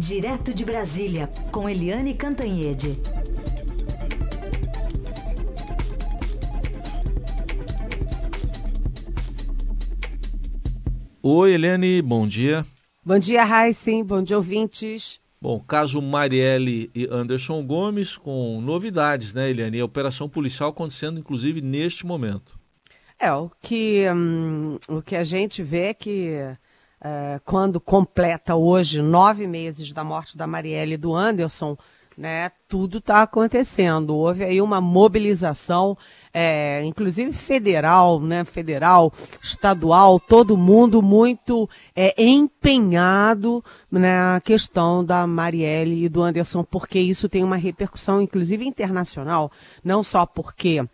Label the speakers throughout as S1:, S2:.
S1: Direto de Brasília, com Eliane Cantanhede.
S2: Oi, Eliane, bom dia.
S3: Bom dia, Raíssen. Bom dia, ouvintes.
S2: Bom, caso Marielle e Anderson Gomes com novidades, né, Eliane? A operação policial acontecendo, inclusive, neste momento.
S3: É, o que, hum, o que a gente vê é que uh, quando completa hoje nove meses da morte da Marielle e do Anderson, né, tudo está acontecendo. Houve aí uma mobilização, é, inclusive federal, né, federal, estadual, todo mundo muito é, empenhado na questão da Marielle e do Anderson, porque isso tem uma repercussão, inclusive internacional, não só porque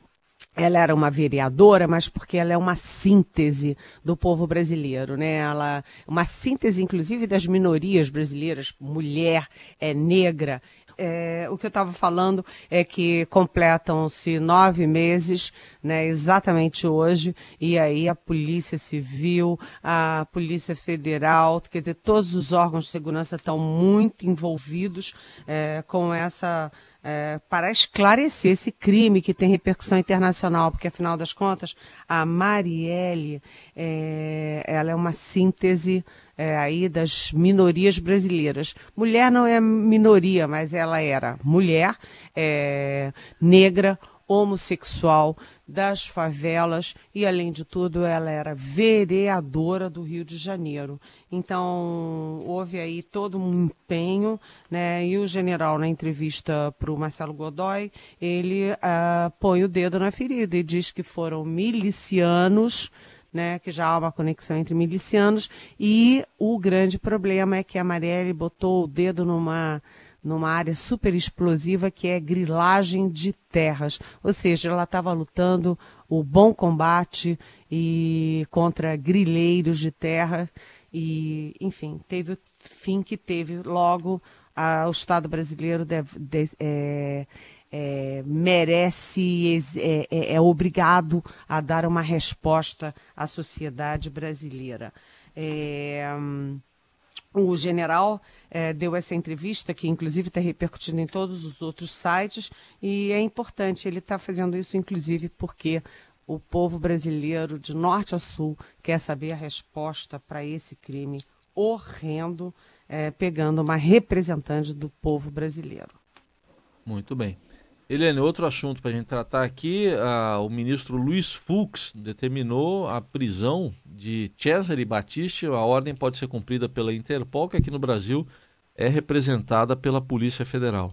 S3: ela era uma vereadora, mas porque ela é uma síntese do povo brasileiro, né? Ela uma síntese, inclusive, das minorias brasileiras, mulher, é negra. É, o que eu estava falando é que completam-se nove meses, né, exatamente hoje, e aí a Polícia Civil, a Polícia Federal, quer dizer, todos os órgãos de segurança estão muito envolvidos é, com essa é, para esclarecer esse crime que tem repercussão internacional, porque afinal das contas a Marielle é, ela é uma síntese é, aí das minorias brasileiras. Mulher não é minoria, mas ela era mulher, é, negra, homossexual das favelas e, além de tudo, ela era vereadora do Rio de Janeiro. Então, houve aí todo um empenho, né? E o general, na entrevista para o Marcelo Godoy, ele uh, põe o dedo na ferida e diz que foram milicianos. Né, que já há uma conexão entre milicianos, e o grande problema é que a Marielle botou o dedo numa numa área super explosiva que é grilagem de terras. Ou seja, ela estava lutando o bom combate e contra grileiros de terra e, enfim, teve o fim que teve. Logo, a, o Estado brasileiro deve, de, é, é, merece, é, é, é, obrigado a dar uma resposta à sociedade brasileira. É, o general é, deu essa entrevista, que inclusive está repercutindo em todos os outros sites, e é importante, ele está fazendo isso inclusive porque o povo brasileiro, de norte a sul, quer saber a resposta para esse crime horrendo, é, pegando uma representante do povo brasileiro.
S2: Muito bem. Helene, outro assunto para a gente tratar aqui, o ministro Luiz Fux determinou a prisão de Cesare Battisti. A ordem pode ser cumprida pela Interpol, que aqui no Brasil é representada pela Polícia Federal.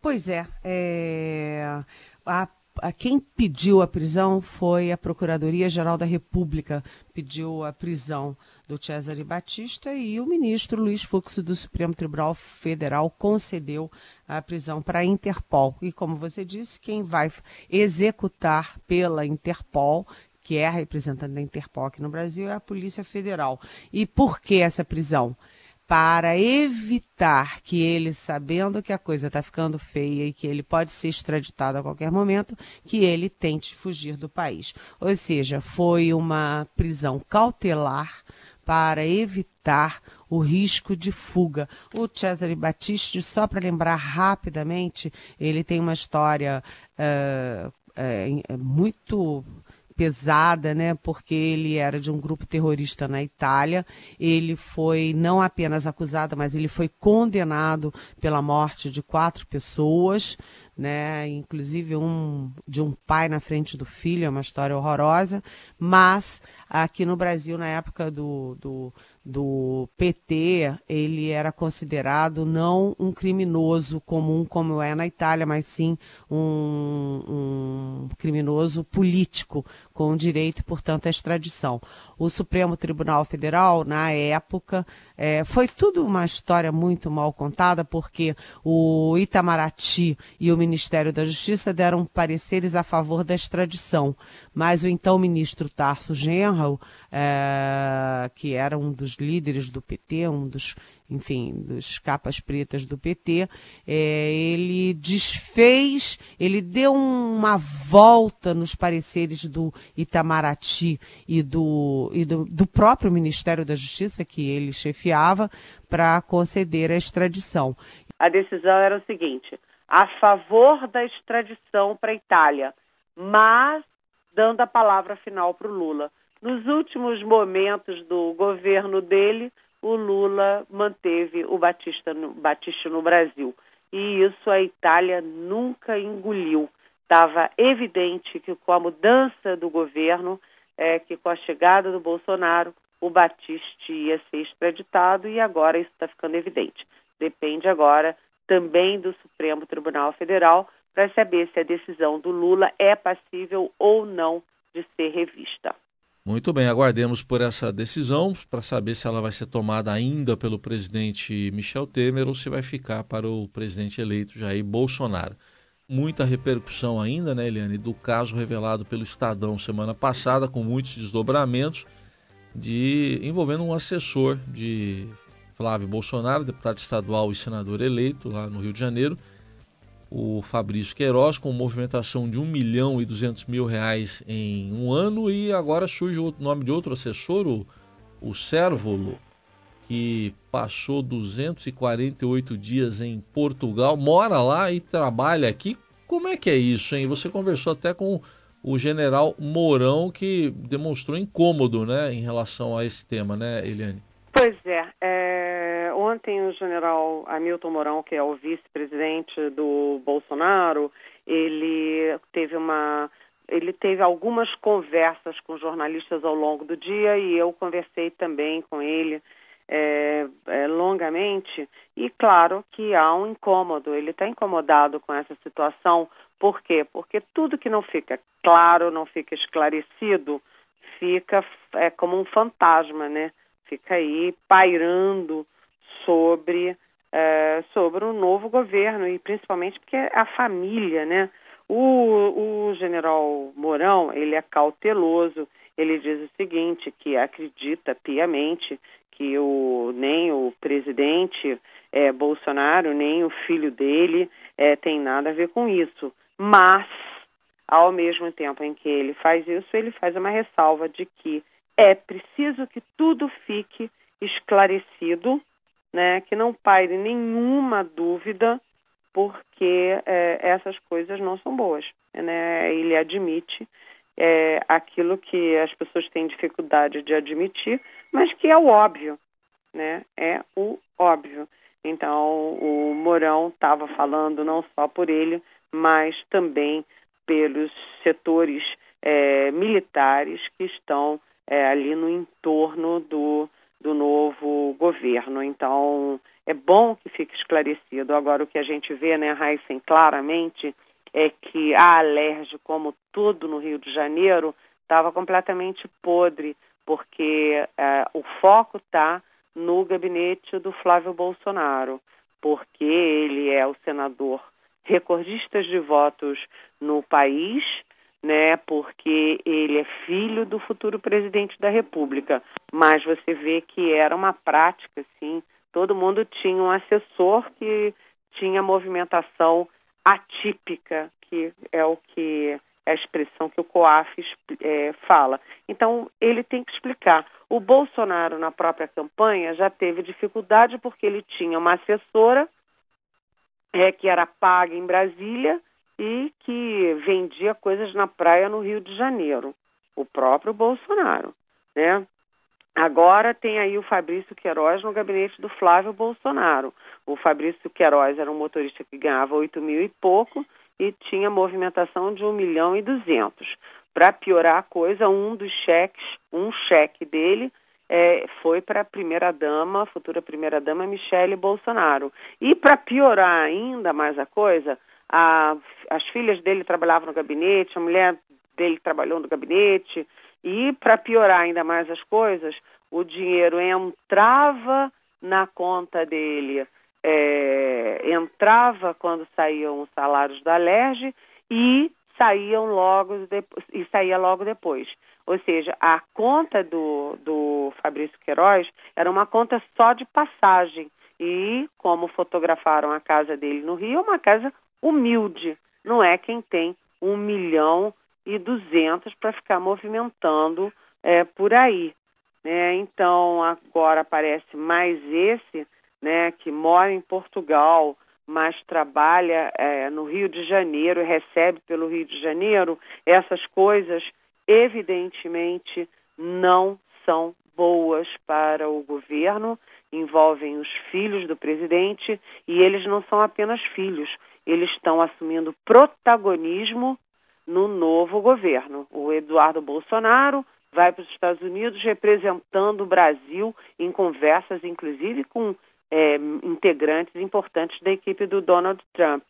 S3: Pois é, é a a quem pediu a prisão foi a Procuradoria-Geral da República, pediu a prisão do Cesare Batista e o ministro Luiz Fux do Supremo Tribunal Federal concedeu a prisão para a Interpol. E como você disse, quem vai executar pela Interpol, que é a representante da Interpol aqui no Brasil, é a Polícia Federal. E por que essa prisão? Para evitar que ele, sabendo que a coisa está ficando feia e que ele pode ser extraditado a qualquer momento, que ele tente fugir do país. Ou seja, foi uma prisão cautelar para evitar o risco de fuga. O Cesare Battisti, só para lembrar rapidamente, ele tem uma história uh, muito pesada, né? Porque ele era de um grupo terrorista na Itália. Ele foi não apenas acusado, mas ele foi condenado pela morte de quatro pessoas, né? Inclusive um de um pai na frente do filho, é uma história horrorosa. Mas aqui no Brasil, na época do, do, do PT, ele era considerado não um criminoso comum como é na Itália, mas sim um, um criminoso político com direito, portanto, à extradição. O Supremo Tribunal Federal, na época, é, foi tudo uma história muito mal contada, porque o Itamaraty e o Ministério da Justiça deram pareceres a favor da extradição, mas o então ministro Tarso Genro é, que era um dos líderes do PT, um dos, enfim, dos capas pretas do PT, é, ele desfez, ele deu uma volta nos pareceres do Itamaraty e do, e do, do próprio Ministério da Justiça, que ele chefiava, para conceder a extradição.
S4: A decisão era o seguinte: a favor da extradição para a Itália, mas dando a palavra final para o Lula. Nos últimos momentos do governo dele, o Lula manteve o Batista no, Batista no Brasil. E isso a Itália nunca engoliu. Estava evidente que com a mudança do governo, é, que com a chegada do Bolsonaro, o Batista ia ser extraditado e agora isso está ficando evidente. Depende agora também do Supremo Tribunal Federal para saber se a decisão do Lula é passível ou não de ser revista.
S2: Muito bem, aguardemos por essa decisão para saber se ela vai ser tomada ainda pelo presidente Michel Temer ou se vai ficar para o presidente eleito Jair Bolsonaro. Muita repercussão ainda, né, Eliane, do caso revelado pelo Estadão semana passada, com muitos desdobramentos, de envolvendo um assessor de Flávio Bolsonaro, deputado estadual e senador eleito lá no Rio de Janeiro, o Fabrício Queiroz, com movimentação de 1 milhão e 200 mil reais em um ano, e agora surge o nome de outro assessor, o, o Sérvolo, que passou 248 dias em Portugal, mora lá e trabalha aqui. Como é que é isso, hein? Você conversou até com o general Mourão, que demonstrou incômodo né, em relação a esse tema, né, Eliane?
S4: Pois é, é, ontem o general Hamilton Mourão, que é o vice-presidente do Bolsonaro, ele teve uma ele teve algumas conversas com jornalistas ao longo do dia e eu conversei também com ele é, é, longamente e claro que há um incômodo, ele está incomodado com essa situação, por quê? Porque tudo que não fica claro, não fica esclarecido, fica é, como um fantasma, né? fica aí pairando sobre, é, sobre o novo governo e principalmente porque a família, né? O, o general Mourão, ele é cauteloso, ele diz o seguinte, que acredita piamente que o, nem o presidente é, Bolsonaro, nem o filho dele é, tem nada a ver com isso. Mas, ao mesmo tempo em que ele faz isso, ele faz uma ressalva de que é preciso que tudo fique esclarecido, né, que não paire nenhuma dúvida, porque é, essas coisas não são boas. Né? Ele admite é, aquilo que as pessoas têm dificuldade de admitir, mas que é o óbvio, né? É o óbvio. Então, o Mourão estava falando não só por ele, mas também pelos setores é, militares que estão é, ali no entorno do, do novo governo. Então, é bom que fique esclarecido. Agora, o que a gente vê, né, Heisen, claramente, é que a Alerj, como tudo no Rio de Janeiro, estava completamente podre, porque é, o foco está no gabinete do Flávio Bolsonaro, porque ele é o senador recordista de votos no país, né, porque ele é filho do futuro presidente da República. Mas você vê que era uma prática, assim, todo mundo tinha um assessor que tinha movimentação atípica, que é o que é a expressão que o COAF é, fala. Então, ele tem que explicar. O Bolsonaro, na própria campanha, já teve dificuldade porque ele tinha uma assessora é, que era paga em Brasília e que vendia coisas na praia no Rio de Janeiro, o próprio Bolsonaro, né? Agora tem aí o Fabrício Queiroz no gabinete do Flávio Bolsonaro. O Fabrício Queiroz era um motorista que ganhava 8 mil e pouco e tinha movimentação de 1 milhão e 200. Para piorar a coisa, um dos cheques, um cheque dele é, foi para a primeira-dama, futura primeira-dama Michele Bolsonaro. E para piorar ainda mais a coisa, a, as filhas dele trabalhavam no gabinete, a mulher dele trabalhou no gabinete, e para piorar ainda mais as coisas, o dinheiro entrava na conta dele, é, entrava quando saíam os salários da Alerj e saíam logo e saía logo depois. Ou seja, a conta do, do Fabrício Queiroz era uma conta só de passagem. E, como fotografaram a casa dele no Rio, uma casa humilde. Não é quem tem um milhão e duzentos para ficar movimentando é, por aí. Né? Então, agora aparece mais esse, né, que mora em Portugal, mas trabalha é, no Rio de Janeiro, recebe pelo Rio de Janeiro, essas coisas, evidentemente, não são boas para o governo, envolvem os filhos do presidente e eles não são apenas filhos, eles estão assumindo protagonismo no novo governo. O Eduardo Bolsonaro vai para os Estados Unidos representando o Brasil em conversas, inclusive com é, integrantes importantes da equipe do Donald Trump,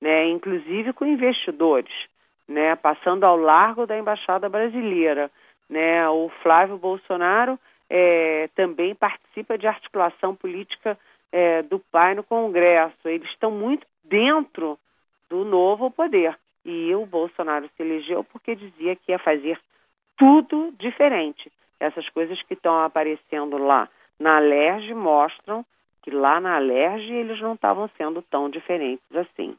S4: né, inclusive com investidores, né, passando ao largo da embaixada brasileira. Né, o Flávio Bolsonaro é, também participa de articulação política é, do pai no Congresso. Eles estão muito dentro do novo poder. E o Bolsonaro se elegeu porque dizia que ia fazer tudo diferente. Essas coisas que estão aparecendo lá na Alerj mostram que lá na Alerj eles não estavam sendo tão diferentes assim.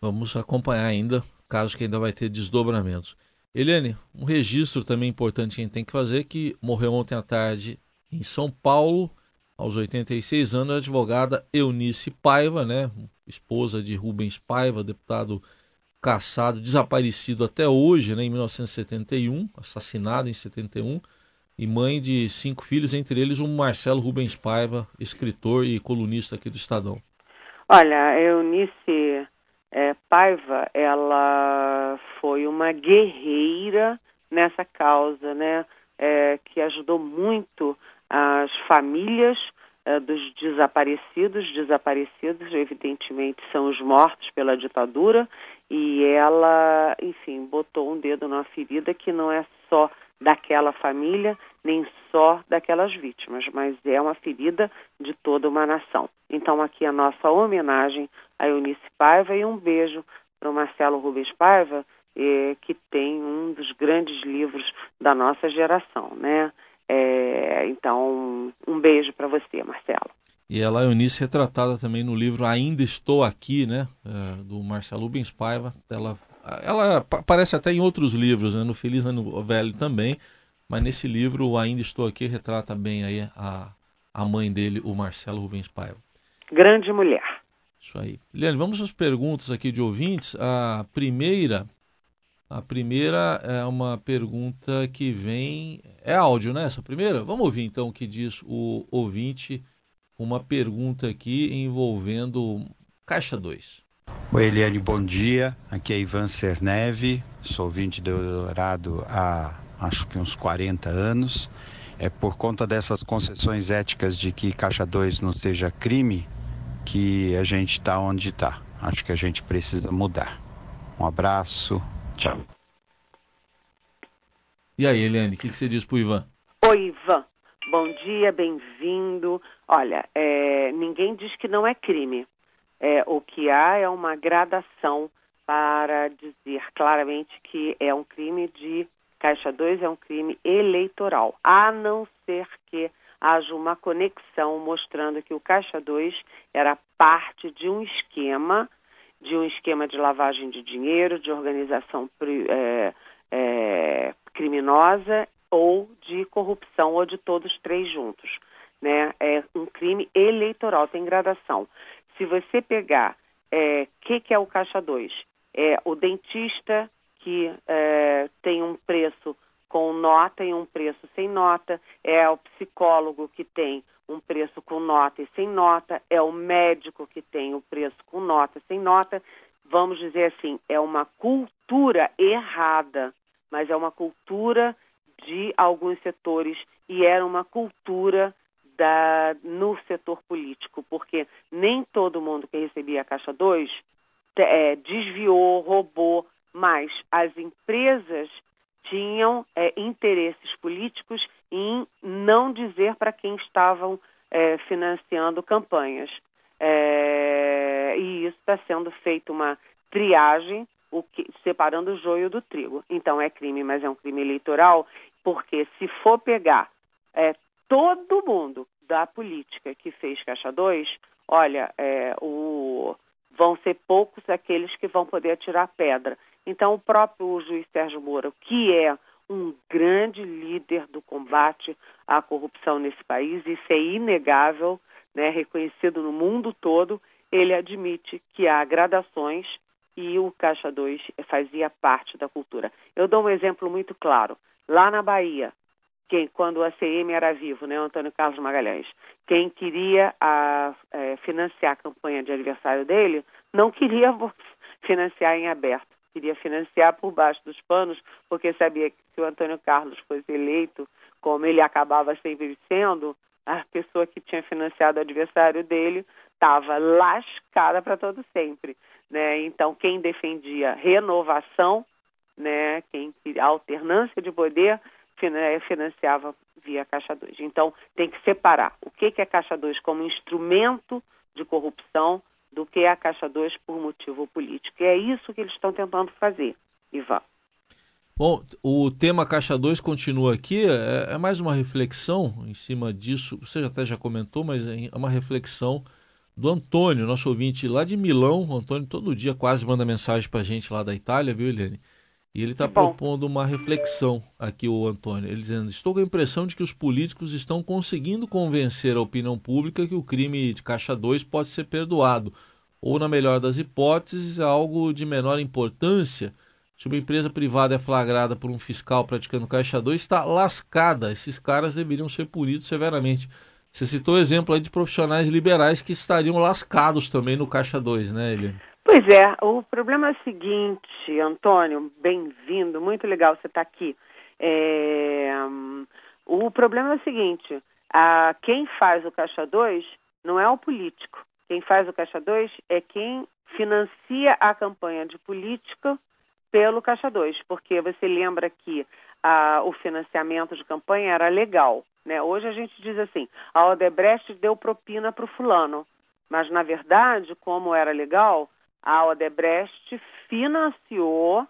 S2: Vamos acompanhar ainda, caso que ainda vai ter desdobramentos. Eliane, um registro também importante que a gente tem que fazer, que morreu ontem à tarde em São Paulo, aos 86 anos, a advogada Eunice Paiva, né, esposa de Rubens Paiva, deputado caçado, desaparecido até hoje, né, em 1971, assassinado em 71, e mãe de cinco filhos, entre eles o Marcelo Rubens Paiva, escritor e colunista aqui do Estadão.
S4: Olha, Eunice é, Paiva, ela foi uma guerreira nessa causa, né, é, que ajudou muito as famílias é, dos desaparecidos. Desaparecidos, evidentemente, são os mortos pela ditadura, e ela, enfim, botou um dedo na ferida que não é só daquela família, nem só daquelas vítimas, mas é uma ferida de toda uma nação. Então, aqui a nossa homenagem a Eunice Paiva e um beijo para o Marcelo Rubens Paiva, eh, que tem um dos grandes livros da nossa geração, né? É, então, um beijo para você, Marcelo.
S2: E ela, Eunice, retratada também no livro Ainda Estou Aqui, né? É, do Marcelo Rubens Paiva. Ela ela aparece até em outros livros, né? no Feliz Ano Velho também, mas nesse livro, Ainda Estou Aqui, retrata bem aí a, a mãe dele, o Marcelo Rubens Paiva.
S4: Grande mulher.
S2: Isso aí. Liane, vamos às perguntas aqui de ouvintes. A primeira, a primeira é uma pergunta que vem... É áudio, né, essa primeira? Vamos ouvir então o que diz o ouvinte, uma pergunta aqui envolvendo Caixa 2.
S5: Oi, Eliane, bom dia. Aqui é Ivan Cerneve, sou ouvinte do Dourado há acho que uns 40 anos. É por conta dessas concessões éticas de que Caixa 2 não seja crime que a gente está onde está. Acho que a gente precisa mudar. Um abraço, tchau.
S2: E aí, Eliane, o que, que, você diz para o Ivan?
S4: Oi, Ivan. Bom dia, bem-vindo. Olha, é, ninguém diz que não é crime. É, o que há é uma gradação para dizer claramente que é um crime de Caixa 2 é um crime eleitoral, a não ser que haja uma conexão mostrando que o Caixa 2 era parte de um esquema, de um esquema de lavagem de dinheiro, de organização é, é, criminosa ou de corrupção, ou de todos três juntos. Né? É um crime eleitoral, tem gradação. Se você pegar o é, que, que é o caixa 2, é o dentista que é, tem um preço com nota e um preço sem nota, é o psicólogo que tem um preço com nota e sem nota, é o médico que tem o preço com nota e sem nota. Vamos dizer assim, é uma cultura errada, mas é uma cultura de alguns setores e era uma cultura da, no setor político, porque nem todo mundo que recebia a Caixa 2 é, desviou, roubou, mas as empresas interesses políticos em não dizer para quem estavam é, financiando campanhas. É, e isso está sendo feito uma triagem o que, separando o joio do trigo. Então é crime, mas é um crime eleitoral, porque se for pegar é, todo mundo da política que fez Caixa 2, olha, é, o, vão ser poucos aqueles que vão poder atirar pedra. Então, o próprio juiz Sérgio Moro, que é um grande líder do combate à corrupção nesse país, isso é inegável, né, reconhecido no mundo todo, ele admite que há gradações e o Caixa 2 fazia parte da cultura. Eu dou um exemplo muito claro. Lá na Bahia, quem, quando o ACM era vivo, né, Antônio Carlos Magalhães, quem queria a, é, financiar a campanha de aniversário dele, não queria financiar em aberto, queria financiar por baixo dos panos, porque sabia que se o Antônio Carlos fosse eleito, como ele acabava sempre sendo, a pessoa que tinha financiado o adversário dele estava lascada para todo sempre. Né? Então, quem defendia renovação, né, quem alternância de poder, financiava via Caixa 2. Então, tem que separar o que é Caixa 2 como instrumento de corrupção do que a Caixa 2 por motivo político. E é isso que eles estão tentando fazer, Ivan.
S2: Bom, o tema Caixa 2 continua aqui, é, é, mais uma reflexão em cima disso, você até já comentou, mas é uma reflexão do Antônio, nosso ouvinte lá de Milão. O Antônio todo dia quase manda mensagem para a gente lá da Itália, viu, Eliane? E ele está propondo uma reflexão aqui, o Antônio. Ele dizendo: Estou com a impressão de que os políticos estão conseguindo convencer a opinião pública que o crime de Caixa 2 pode ser perdoado. Ou, na melhor das hipóteses, algo de menor importância. Se uma empresa privada é flagrada por um fiscal praticando Caixa 2, está lascada. Esses caras deveriam ser punidos severamente. Você citou o exemplo aí de profissionais liberais que estariam lascados também no Caixa 2, né, Eliane?
S4: Pois é, o problema é o seguinte, Antônio, bem-vindo, muito legal você estar tá aqui. É, o problema é o seguinte, a, quem faz o Caixa 2 não é o político. Quem faz o Caixa 2 é quem financia a campanha de política pelo Caixa 2, porque você lembra que a, o financiamento de campanha era legal. Né? Hoje a gente diz assim, a Odebrecht deu propina para o fulano, mas na verdade, como era legal, a Odebrecht financiou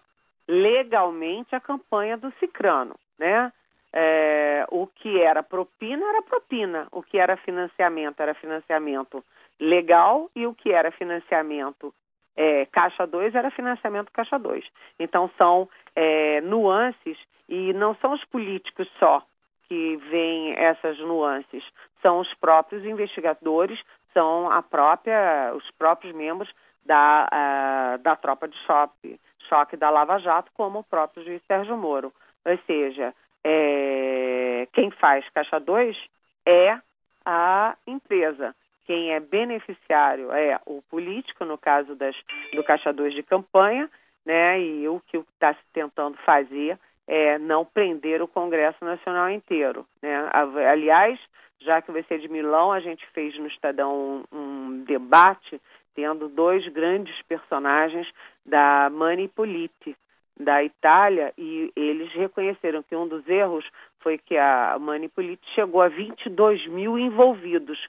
S4: legalmente a campanha do Cicrano, né? É, o que era propina era propina, o que era financiamento era financiamento legal e o que era financiamento é, Caixa 2 era financiamento Caixa 2. Então são é, nuances e não são os políticos só que veem essas nuances, são os próprios investigadores, são a própria, os próprios membros da, uh, da tropa de choque, choque da Lava Jato, como o próprio juiz Sérgio Moro. Ou seja, é, quem faz Caixa 2 é a empresa. Quem é beneficiário é o político, no caso das, do Caixa 2 de campanha, né? E o que está se tentando fazer é não prender o Congresso Nacional inteiro. Né? Aliás, já que vai ser de Milão, a gente fez no Estadão um, debate tendo dois grandes personagens da Manipoliti da Itália e eles reconheceram que um dos erros foi que a Manipoliti chegou a 22 mil envolvidos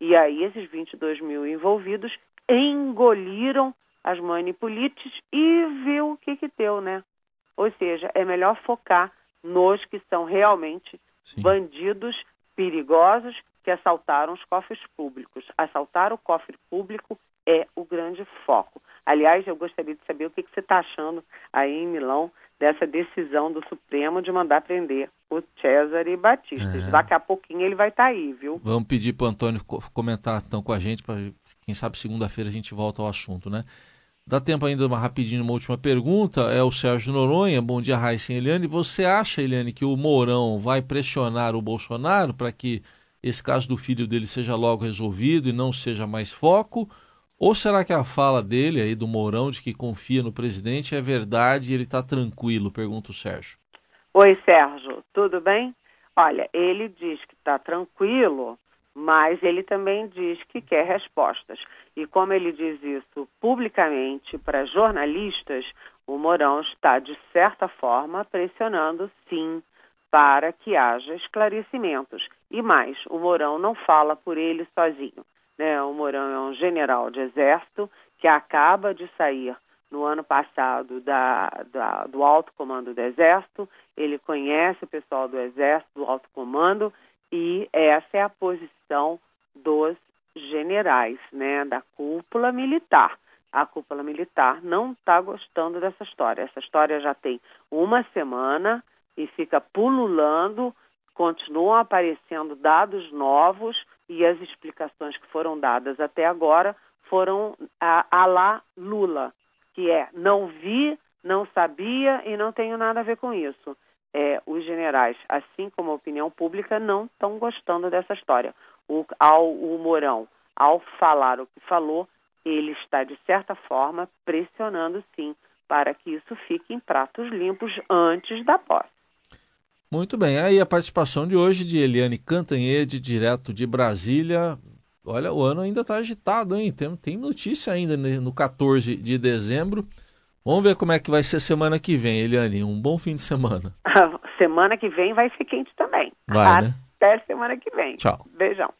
S4: e aí esses 22 mil envolvidos engoliram as Manipolites e viu o que que deu, né? Ou seja, é melhor focar nos que são realmente Sim. bandidos perigosos que assaltaram os cofres públicos. Assaltar o cofre público é o grande foco. Aliás, eu gostaria de saber o que, que você está achando aí em Milão dessa decisão do Supremo de mandar prender o Cesare Batista. É. Daqui a pouquinho ele vai estar tá aí, viu?
S2: Vamos pedir para o Antônio comentar então com a gente, para quem sabe segunda-feira a gente volta ao assunto, né? Dá tempo ainda uma rapidinho, uma última pergunta. É o Sérgio Noronha. Bom dia, Raíssa e Eliane. Você acha, Eliane, que o Mourão vai pressionar o Bolsonaro para que esse caso do filho dele seja logo resolvido e não seja mais foco? Ou será que a fala dele aí do Mourão de que confia no presidente é verdade e ele está tranquilo? Pergunta o Sérgio.
S4: Oi, Sérgio, tudo bem? Olha, ele diz que está tranquilo, mas ele também diz que quer respostas. E como ele diz isso publicamente para jornalistas, o Mourão está, de certa forma, pressionando sim para que haja esclarecimentos. E mais, o Mourão não fala por ele sozinho. Né? O Mourão é um general de exército que acaba de sair no ano passado da, da, do alto comando do Exército, ele conhece o pessoal do Exército, do alto comando, e essa é a posição dos generais, né, da cúpula militar. A cúpula militar não está gostando dessa história. Essa história já tem uma semana e fica pululando, continuam aparecendo dados novos e as explicações que foram dadas até agora foram a, a lá Lula, que é não vi, não sabia e não tenho nada a ver com isso. É, os generais, assim como a opinião pública, não estão gostando dessa história. O, ao, o Mourão, ao falar o que falou, ele está, de certa forma, pressionando sim para que isso fique em pratos limpos antes da posse.
S2: Muito bem, aí a participação de hoje de Eliane Cantanhede, direto de Brasília. Olha, o ano ainda está agitado, hein? Tem, tem notícia ainda no 14 de dezembro. Vamos ver como é que vai ser semana que vem, Eliane. Um bom fim de semana.
S4: semana que vem vai ser quente também.
S2: Vai, né?
S4: Até semana que vem.
S2: Tchau.
S4: Beijão.